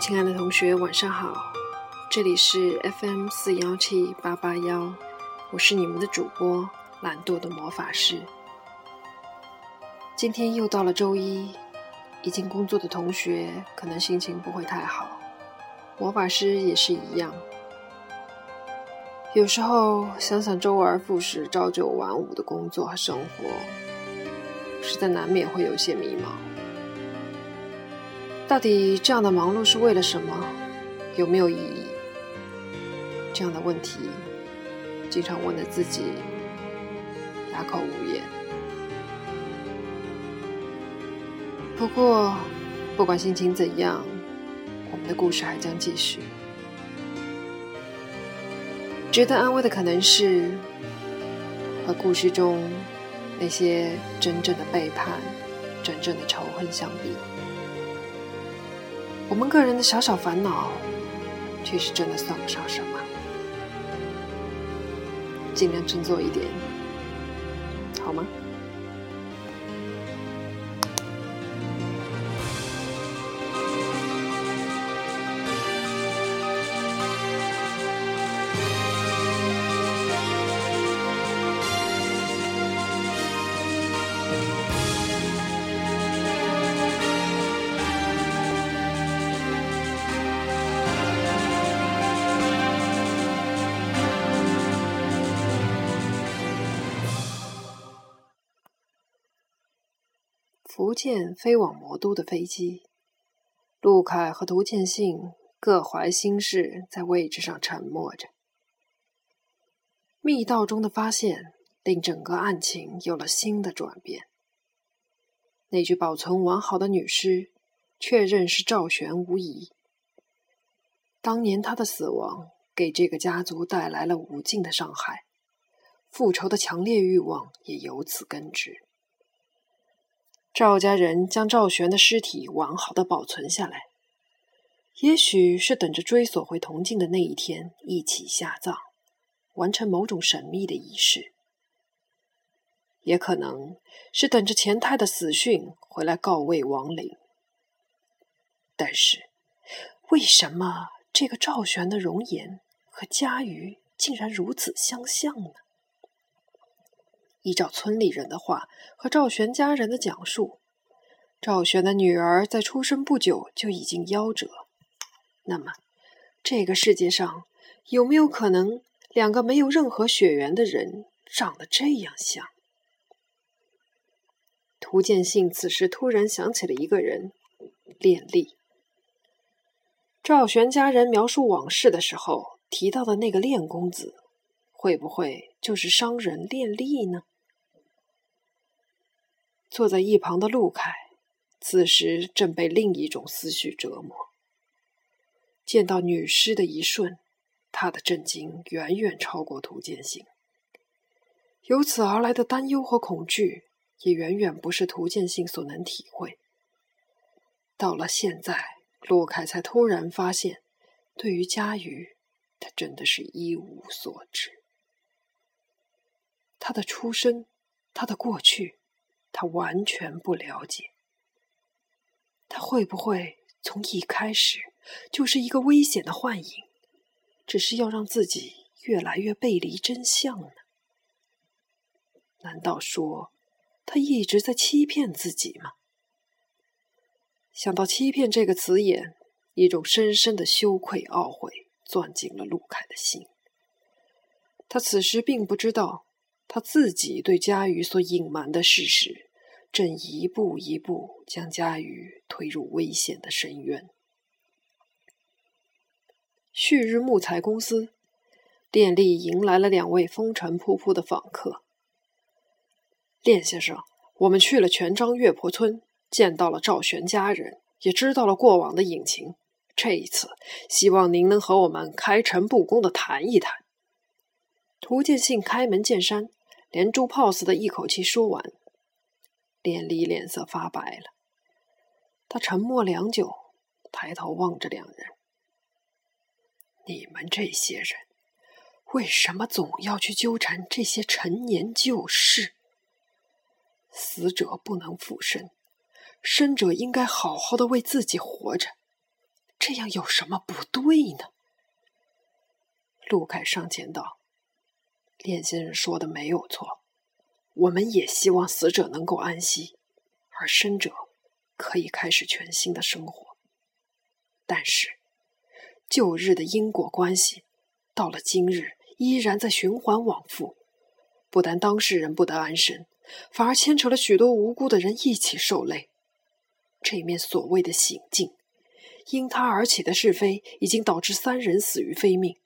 亲爱的同学，晚上好！这里是 FM 四幺七八八幺，我是你们的主播懒惰的魔法师。今天又到了周一，已经工作的同学可能心情不会太好，魔法师也是一样。有时候想想周而复始、朝九晚五的工作和生活，实在难免会有些迷茫。到底这样的忙碌是为了什么？有没有意义？这样的问题，经常问的自己哑口无言。不过，不管心情怎样，我们的故事还将继续。值得安慰的可能是，和故事中那些真正的背叛、真正的仇恨相比。我们个人的小小烦恼，确实真的算不上什么。尽量振作一点，好吗？福建飞往魔都的飞机，陆凯和涂建信各怀心事，在位置上沉默着。密道中的发现令整个案情有了新的转变。那具保存完好的女尸，确认是赵玄无疑。当年他的死亡给这个家族带来了无尽的伤害，复仇的强烈欲望也由此根植。赵家人将赵玄的尸体完好的保存下来，也许是等着追索回铜镜的那一天一起下葬，完成某种神秘的仪式；也可能是等着钱太的死讯回来告慰亡灵。但是，为什么这个赵玄的容颜和家瑜竟然如此相像呢？依照村里人的话和赵玄家人的讲述，赵玄的女儿在出生不久就已经夭折。那么，这个世界上有没有可能两个没有任何血缘的人长得这样像？涂建信此时突然想起了一个人——练丽。赵玄家人描述往事的时候提到的那个练公子，会不会就是商人练力呢？坐在一旁的陆凯，此时正被另一种思绪折磨。见到女尸的一瞬，他的震惊远远超过涂建信，由此而来的担忧和恐惧，也远远不是涂建信所能体会。到了现在，陆凯才突然发现，对于佳瑜，他真的是一无所知。他的出身，他的过去。他完全不了解，他会不会从一开始就是一个危险的幻影，只是要让自己越来越背离真相呢？难道说他一直在欺骗自己吗？想到“欺骗”这个词眼，一种深深的羞愧、懊悔钻进了陆凯的心。他此时并不知道。他自己对佳瑜所隐瞒的事实，正一步一步将佳瑜推入危险的深渊。旭日木材公司，电力迎来了两位风尘仆仆的访客。练先生，我们去了全章月婆村，见到了赵玄家人，也知道了过往的隐情。这一次，希望您能和我们开诚布公的谈一谈。涂建信开门见山。连珠炮似的一口气说完，连丽脸色发白了。他沉默良久，抬头望着两人：“你们这些人，为什么总要去纠缠这些陈年旧事？死者不能复生，生者应该好好的为自己活着。这样有什么不对呢？陆凯上前道：“练先生说的没有错，我们也希望死者能够安息，而生者可以开始全新的生活。但是，旧日的因果关系，到了今日依然在循环往复，不但当事人不得安生，反而牵扯了许多无辜的人一起受累。这面所谓的醒境。”因他而起的是非，已经导致三人死于非命。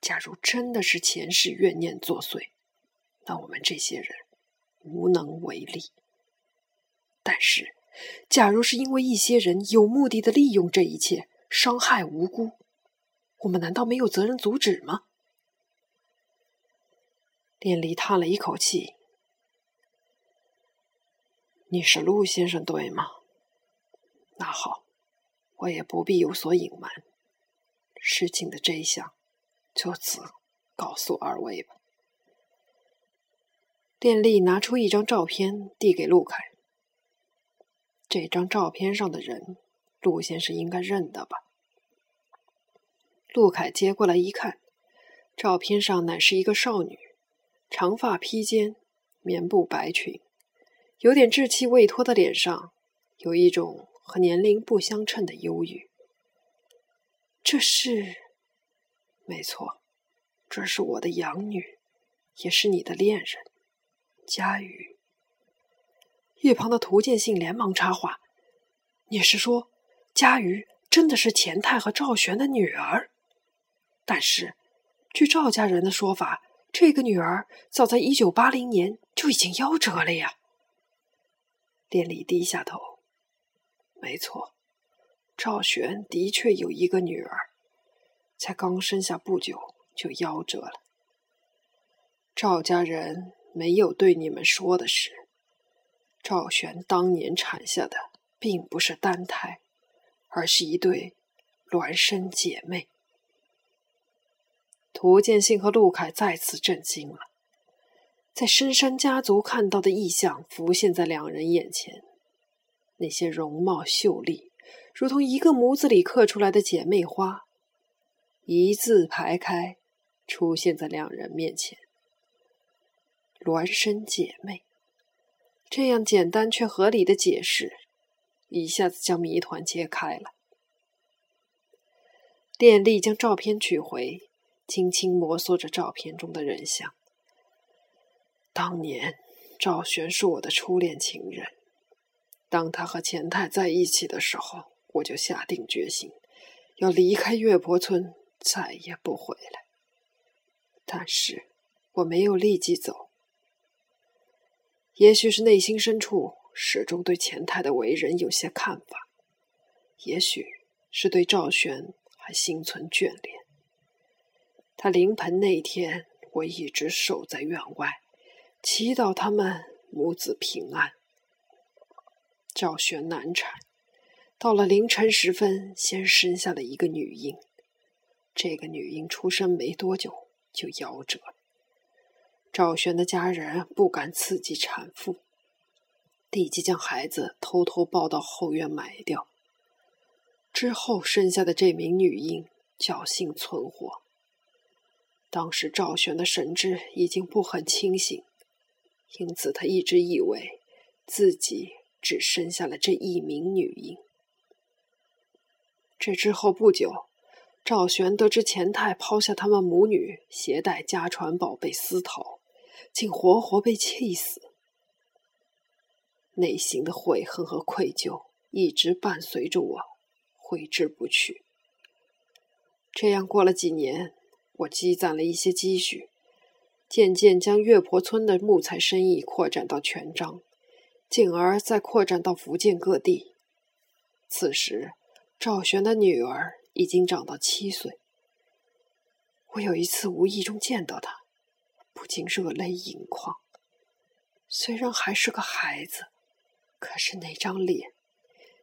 假如真的是前世怨念作祟，那我们这些人无能为力。但是，假如是因为一些人有目的的利用这一切，伤害无辜，我们难道没有责任阻止吗？电力叹了一口气：“你是陆先生对吗？那好。”我也不必有所隐瞒，事情的真相就此告诉二位吧。电力拿出一张照片递给陆凯，这张照片上的人，陆先生应该认得吧？陆凯接过来一看，照片上乃是一个少女，长发披肩，棉布白裙，有点稚气未脱的脸上有一种。和年龄不相称的忧郁，这是没错，这是我的养女，也是你的恋人，佳瑜。一旁的涂建信连忙插话：“你是说，佳瑜真的是钱太和赵玄的女儿？但是，据赵家人的说法，这个女儿早在一九八零年就已经夭折了呀。”店里低下头。没错，赵玄的确有一个女儿，才刚生下不久就夭折了。赵家人没有对你们说的是，赵玄当年产下的并不是单胎，而是一对孪生姐妹。涂建信和陆凯再次震惊了，在深山家族看到的异象浮现在两人眼前。那些容貌秀丽，如同一个模子里刻出来的姐妹花，一字排开，出现在两人面前。孪生姐妹，这样简单却合理的解释，一下子将谜团揭开了。电力将照片取回，轻轻摩挲着照片中的人像。当年，赵玄是我的初恋情人。当他和钱太在一起的时候，我就下定决心要离开月婆村，再也不回来。但是我没有立即走，也许是内心深处始终对钱太的为人有些看法，也许是对赵玄还心存眷恋。他临盆那天，我一直守在院外，祈祷他们母子平安。赵玄难产，到了凌晨时分，先生下了一个女婴。这个女婴出生没多久就夭折了。赵玄的家人不敢刺激产妇，立即将孩子偷偷抱到后院埋掉。之后生下的这名女婴侥幸存活。当时赵玄的神智已经不很清醒，因此他一直以为自己。只生下了这一名女婴。这之后不久，赵玄得知钱太抛下他们母女，携带家传宝贝私逃，竟活活被气死。内心的悔恨和愧疚一直伴随着我，挥之不去。这样过了几年，我积攒了一些积蓄，渐渐将月婆村的木材生意扩展到全章。进而再扩展到福建各地。此时，赵玄的女儿已经长到七岁。我有一次无意中见到她，不禁热泪盈眶。虽然还是个孩子，可是那张脸，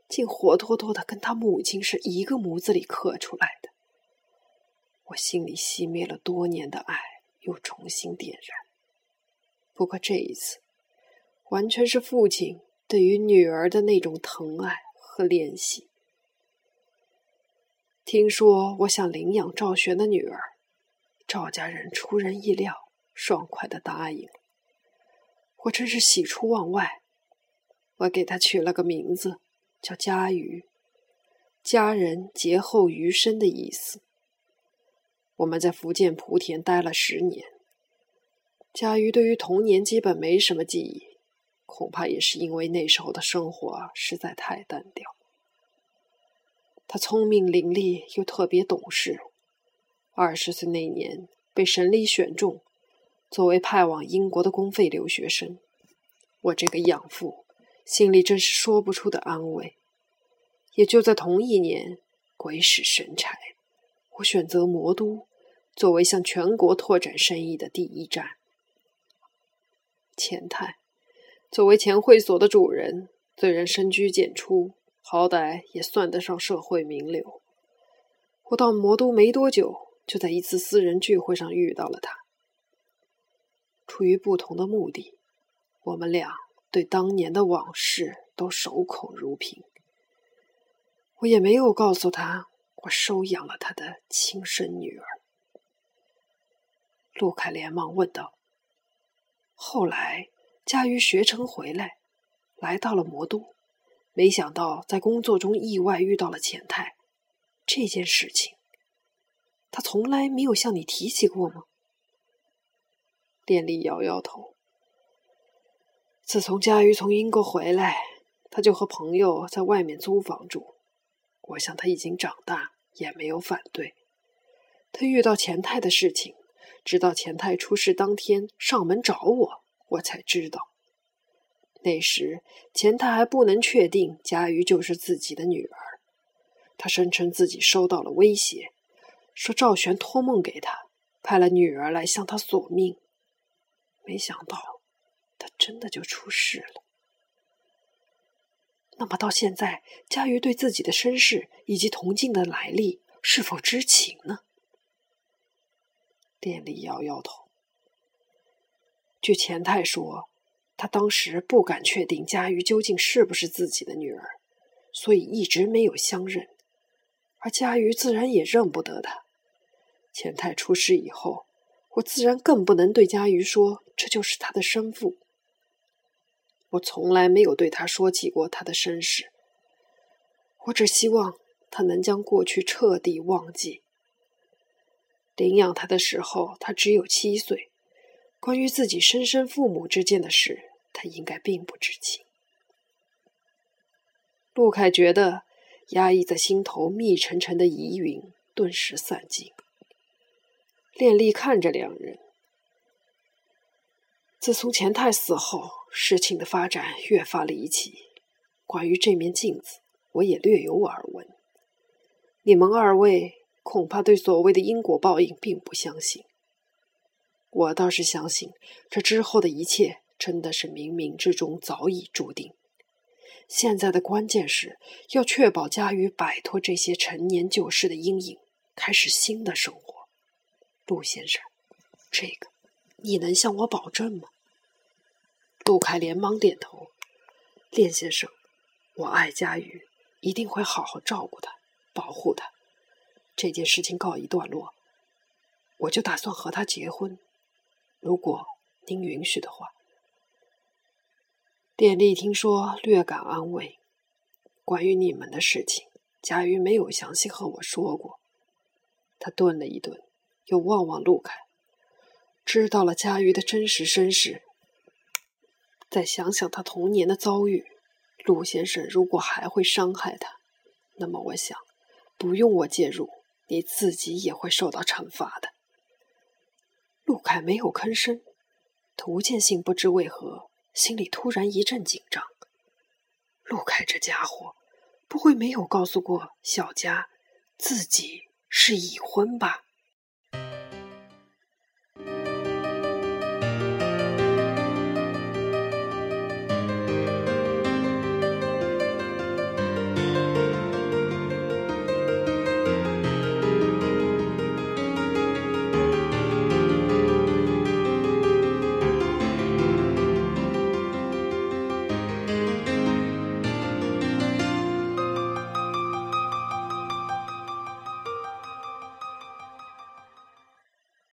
竟活脱脱的跟他母亲是一个模子里刻出来的。我心里熄灭了多年的爱，又重新点燃。不过这一次。完全是父亲对于女儿的那种疼爱和怜惜。听说我想领养赵玄的女儿，赵家人出人意料，爽快的答应了。我真是喜出望外。我给他取了个名字，叫佳瑜，佳人劫后余生的意思。我们在福建莆田待了十年，佳瑜对于童年基本没什么记忆，恐怕也是因为那时候的生活实在太单调。他聪明伶俐又特别懂事，二十岁那年被省里选中，作为派往英国的公费留学生。我这个养父心里真是说不出的安慰。也就在同一年，鬼使神差，我选择魔都作为向全国拓展生意的第一站。钱太作为钱会所的主人，虽然深居简出。好歹也算得上社会名流。我到魔都没多久，就在一次私人聚会上遇到了他。出于不同的目的，我们俩对当年的往事都守口如瓶。我也没有告诉他，我收养了他的亲生女儿。陆凯连忙问道：“后来，佳瑜学成回来，来到了魔都。”没想到在工作中意外遇到了钱太，这件事情，他从来没有向你提起过吗？电力摇摇头。自从佳瑜从英国回来，他就和朋友在外面租房住。我想他已经长大，也没有反对。他遇到钱太的事情，直到钱太出事当天上门找我，我才知道。那时，钱太还不能确定佳瑜就是自己的女儿。他声称自己收到了威胁，说赵璇托梦给他，派了女儿来向他索命。没想到，他真的就出事了。那么，到现在，佳瑜对自己的身世以及铜镜的来历是否知情呢？店里摇摇头。据钱太说。他当时不敢确定佳瑜究竟是不是自己的女儿，所以一直没有相认，而佳瑜自然也认不得他。钱太出事以后，我自然更不能对佳瑜说这就是他的生父。我从来没有对他说起过他的身世，我只希望他能将过去彻底忘记。领养他的时候，他只有七岁。关于自己生身父母之间的事，他应该并不知情。陆凯觉得压抑在心头密沉沉的疑云顿时散尽。练丽看着两人，自从钱太死后，事情的发展越发离奇。关于这面镜子，我也略有耳闻。你们二位恐怕对所谓的因果报应并不相信。我倒是相信，这之后的一切真的是冥冥之中早已注定。现在的关键是要确保佳瑜摆脱这些陈年旧事的阴影，开始新的生活。陆先生，这个你能向我保证吗？陆凯连忙点头。练先生，我爱佳瑜，一定会好好照顾她，保护她。这件事情告一段落，我就打算和她结婚。如果您允许的话，电力听说略感安慰。关于你们的事情，佳瑜没有详细和我说过。他顿了一顿，又望望陆凯，知道了佳瑜的真实身世。再想想他童年的遭遇，陆先生如果还会伤害他，那么我想，不用我介入，你自己也会受到惩罚的。陆凯没有吭声，涂建信不知为何心里突然一阵紧张。陆凯这家伙不会没有告诉过小佳自己是已婚吧？